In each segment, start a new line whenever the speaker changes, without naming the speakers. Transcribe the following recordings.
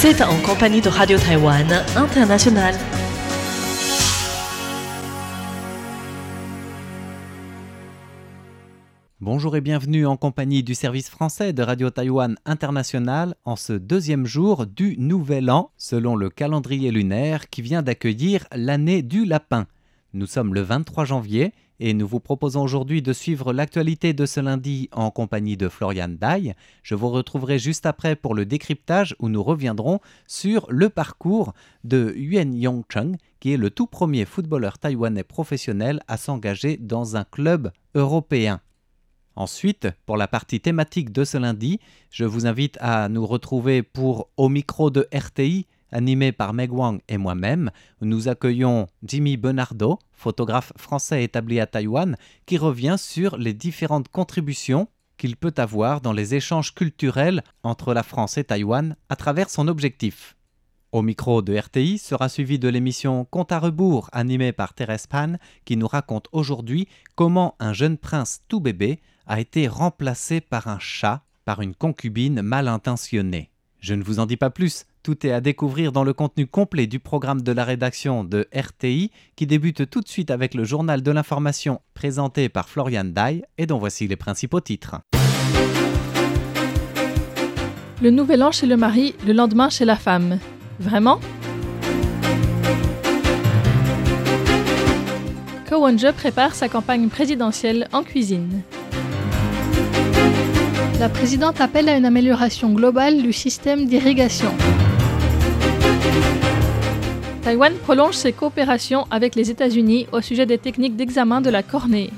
Vous êtes en compagnie de Radio Taïwan International.
Bonjour et bienvenue en compagnie du service français de Radio Taïwan International en ce deuxième jour du Nouvel An, selon le calendrier lunaire qui vient d'accueillir l'année du lapin. Nous sommes le 23 janvier et nous vous proposons aujourd'hui de suivre l'actualité de ce lundi en compagnie de Florian Dai. Je vous retrouverai juste après pour le décryptage où nous reviendrons sur le parcours de Yuan Yongcheng, qui est le tout premier footballeur taïwanais professionnel à s'engager dans un club européen. Ensuite, pour la partie thématique de ce lundi, je vous invite à nous retrouver pour Au micro de RTI animé par Meg Wang et moi-même, nous accueillons Jimmy Benardo, photographe français établi à Taïwan, qui revient sur les différentes contributions qu'il peut avoir dans les échanges culturels entre la France et Taïwan à travers son objectif. Au micro de RTI sera suivi de l'émission Compte à rebours animée par Thérèse Pan qui nous raconte aujourd'hui comment un jeune prince tout bébé a été remplacé par un chat par une concubine mal intentionnée. Je ne vous en dis pas plus, tout est à découvrir dans le contenu complet du programme de la rédaction de RTI qui débute tout de suite avec le journal de l'information présenté par Florian Dai et dont voici les principaux titres.
Le nouvel an chez le mari, le lendemain chez la femme. Vraiment? Kowonje prépare sa campagne présidentielle en cuisine. La présidente appelle à une amélioration globale du système d'irrigation. Taïwan prolonge ses coopérations avec les États-Unis au sujet des techniques d'examen de la cornée.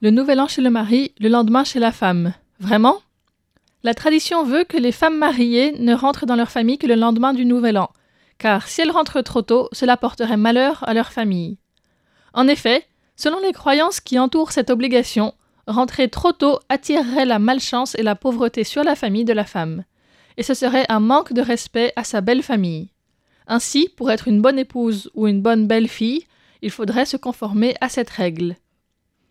Le nouvel an chez le mari, le lendemain chez la femme. Vraiment? La tradition veut que les femmes mariées ne rentrent dans leur famille que le lendemain du nouvel an, car si elles rentrent trop tôt, cela porterait malheur à leur famille. En effet, selon les croyances qui entourent cette obligation, rentrer trop tôt attirerait la malchance et la pauvreté sur la famille de la femme et ce serait un manque de respect à sa belle famille. Ainsi, pour être une bonne épouse ou une bonne belle-fille, il faudrait se conformer à cette règle.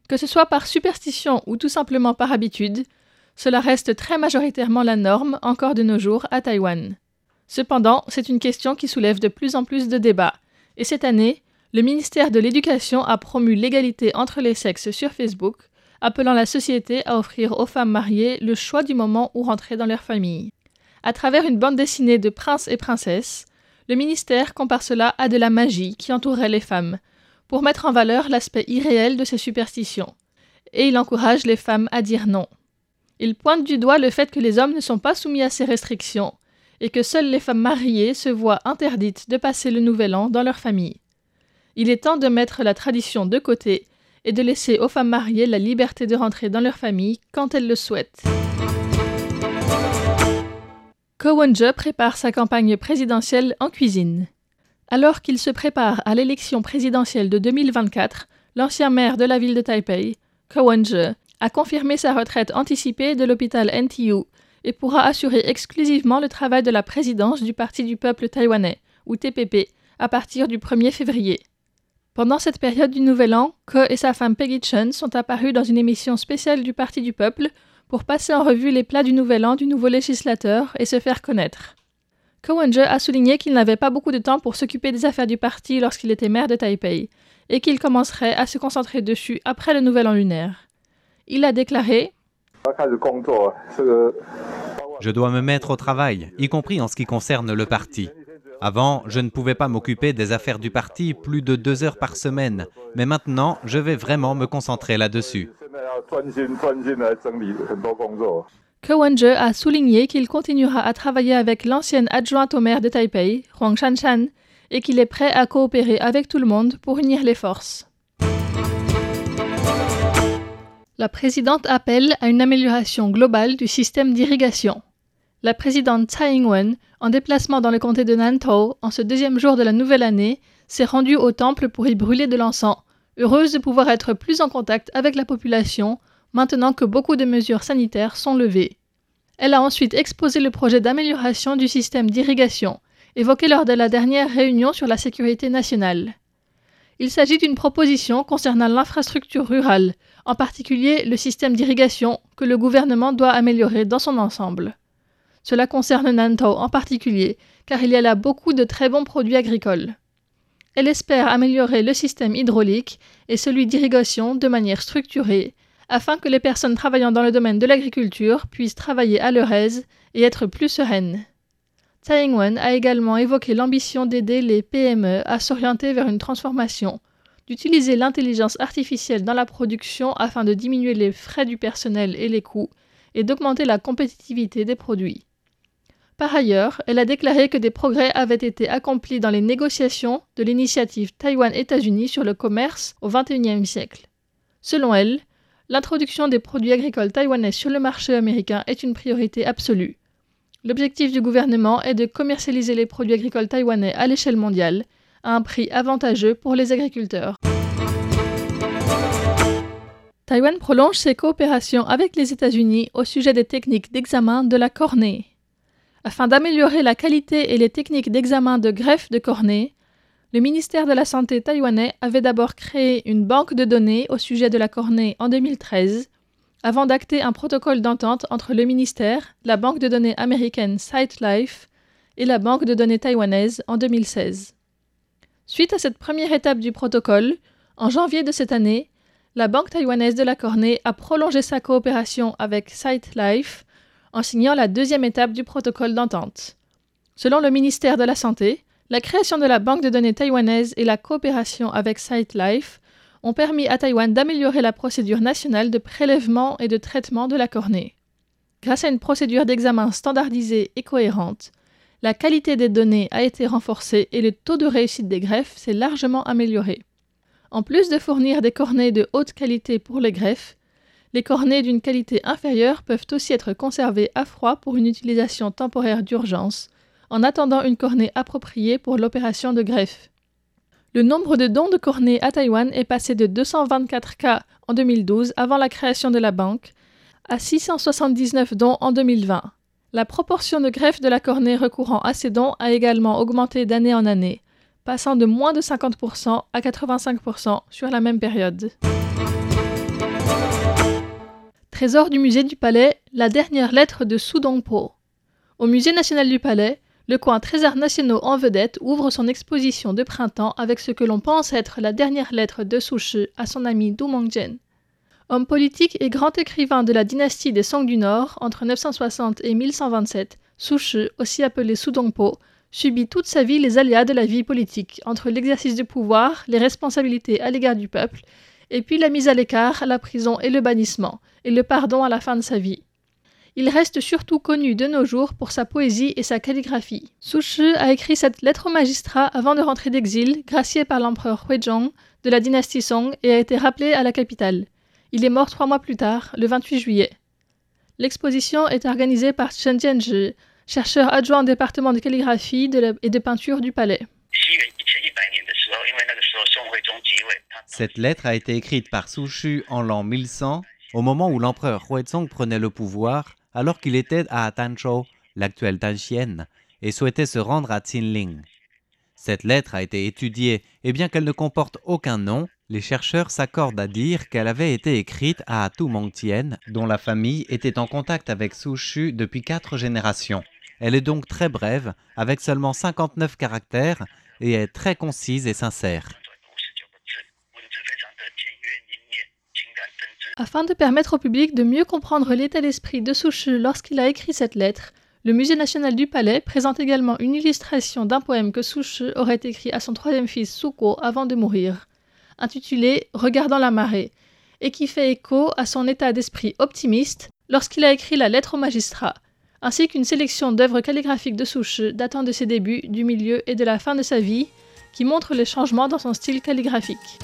Que ce soit par superstition ou tout simplement par habitude, cela reste très majoritairement la norme encore de nos jours à Taïwan. Cependant, c'est une question qui soulève de plus en plus de débats, et cette année, le ministère de l'Éducation a promu l'égalité entre les sexes sur Facebook, appelant la société à offrir aux femmes mariées le choix du moment où rentrer dans leur famille. À travers une bande dessinée de princes et princesses, le ministère compare cela à de la magie qui entourait les femmes, pour mettre en valeur l'aspect irréel de ces superstitions. Et il encourage les femmes à dire non. Il pointe du doigt le fait que les hommes ne sont pas soumis à ces restrictions, et que seules les femmes mariées se voient interdites de passer le nouvel an dans leur famille. Il est temps de mettre la tradition de côté et de laisser aux femmes mariées la liberté de rentrer dans leur famille quand elles le souhaitent. Kowonje prépare sa campagne présidentielle en cuisine. Alors qu'il se prépare à l'élection présidentielle de 2024, l'ancien maire de la ville de Taipei, Kowonje, a confirmé sa retraite anticipée de l'hôpital NTU et pourra assurer exclusivement le travail de la présidence du Parti du peuple taïwanais, ou TPP, à partir du 1er février. Pendant cette période du Nouvel An, Ko et sa femme Peggy Chen sont apparus dans une émission spéciale du Parti du peuple pour passer en revue les plats du nouvel an du nouveau législateur et se faire connaître. Kowenje a souligné qu'il n'avait pas beaucoup de temps pour s'occuper des affaires du parti lorsqu'il était maire de Taipei, et qu'il commencerait à se concentrer dessus après le nouvel an lunaire. Il a déclaré
Je dois me mettre au travail, y compris en ce qui concerne le parti. Avant, je ne pouvais pas m'occuper des affaires du parti plus de deux heures par semaine, mais maintenant, je vais vraiment me concentrer là-dessus.
Kewonje a souligné qu'il continuera à travailler avec l'ancienne adjointe au maire de Taipei, Huang Shanshan, et qu'il est prêt à coopérer avec tout le monde pour unir les forces. La présidente appelle à une amélioration globale du système d'irrigation. La présidente Tsai Ing-wen, en déplacement dans le comté de Nantou en ce deuxième jour de la nouvelle année, s'est rendue au temple pour y brûler de l'encens heureuse de pouvoir être plus en contact avec la population maintenant que beaucoup de mesures sanitaires sont levées. Elle a ensuite exposé le projet d'amélioration du système d'irrigation, évoqué lors de la dernière réunion sur la sécurité nationale. Il s'agit d'une proposition concernant l'infrastructure rurale, en particulier le système d'irrigation que le gouvernement doit améliorer dans son ensemble. Cela concerne Nantou en particulier, car il y a là beaucoup de très bons produits agricoles. Elle espère améliorer le système hydraulique et celui d'irrigation de manière structurée, afin que les personnes travaillant dans le domaine de l'agriculture puissent travailler à leur aise et être plus sereines. Tsai Ing-wen a également évoqué l'ambition d'aider les PME à s'orienter vers une transformation, d'utiliser l'intelligence artificielle dans la production afin de diminuer les frais du personnel et les coûts, et d'augmenter la compétitivité des produits. Par ailleurs, elle a déclaré que des progrès avaient été accomplis dans les négociations de l'initiative Taïwan-États-Unis sur le commerce au XXIe siècle. Selon elle, l'introduction des produits agricoles taïwanais sur le marché américain est une priorité absolue. L'objectif du gouvernement est de commercialiser les produits agricoles taïwanais à l'échelle mondiale à un prix avantageux pour les agriculteurs. Taïwan prolonge ses coopérations avec les États-Unis au sujet des techniques d'examen de la cornée. Afin d'améliorer la qualité et les techniques d'examen de greffe de cornée, le ministère de la Santé taïwanais avait d'abord créé une banque de données au sujet de la cornée en 2013, avant d'acter un protocole d'entente entre le ministère, la banque de données américaine SightLife et la banque de données taïwanaise en 2016. Suite à cette première étape du protocole, en janvier de cette année, la Banque taïwanaise de la Cornée a prolongé sa coopération avec SightLife en signant la deuxième étape du protocole d'entente. Selon le ministère de la Santé, la création de la banque de données taïwanaise et la coopération avec SightLife ont permis à Taïwan d'améliorer la procédure nationale de prélèvement et de traitement de la cornée. Grâce à une procédure d'examen standardisée et cohérente, la qualité des données a été renforcée et le taux de réussite des greffes s'est largement amélioré. En plus de fournir des cornets de haute qualité pour les greffes, les cornets d'une qualité inférieure peuvent aussi être conservés à froid pour une utilisation temporaire d'urgence, en attendant une cornée appropriée pour l'opération de greffe. Le nombre de dons de cornets à Taïwan est passé de 224 cas en 2012 avant la création de la banque à 679 dons en 2020. La proportion de greffes de la cornée recourant à ces dons a également augmenté d'année en année, passant de moins de 50% à 85% sur la même période. Trésor du musée du Palais, la dernière lettre de Su Dongpo. Au musée national du Palais, le coin Trésors nationaux en vedette ouvre son exposition de printemps avec ce que l'on pense être la dernière lettre de Su Shi à son ami Du Mongjian. Homme politique et grand écrivain de la dynastie des Song du Nord entre 960 et 1127, Su Shi, aussi appelé Su Dongpo, subit toute sa vie les aléas de la vie politique, entre l'exercice du pouvoir, les responsabilités à l'égard du peuple, et puis la mise à l'écart, la prison et le bannissement, et le pardon à la fin de sa vie. Il reste surtout connu de nos jours pour sa poésie et sa calligraphie. Su a écrit cette lettre au magistrat avant de rentrer d'exil, gracié par l'empereur Huizong de la dynastie Song et a été rappelé à la capitale. Il est mort trois mois plus tard, le 28 juillet. L'exposition est organisée par Chen Jianzhi, chercheur adjoint au département de calligraphie et de peinture du palais.
Cette lettre a été écrite par Su Shu en l'an 1100, au moment où l'empereur Huizong prenait le pouvoir, alors qu'il était à Tanzhou, l'actuelle Tanxian, et souhaitait se rendre à Qinling. Cette lettre a été étudiée, et bien qu'elle ne comporte aucun nom, les chercheurs s'accordent à dire qu'elle avait été écrite à Tu Mongtian, dont la famille était en contact avec Su Shu depuis quatre générations. Elle est donc très brève, avec seulement 59 caractères, et est très concise et sincère.
Afin de permettre au public de mieux comprendre l'état d'esprit de Su lorsqu'il a écrit cette lettre, le Musée national du Palais présente également une illustration d'un poème que Su aurait écrit à son troisième fils Suko avant de mourir, intitulé Regardant la marée, et qui fait écho à son état d'esprit optimiste lorsqu'il a écrit la lettre au magistrat, ainsi qu'une sélection d'œuvres calligraphiques de Souche datant de ses débuts, du milieu et de la fin de sa vie, qui montrent les changements dans son style calligraphique.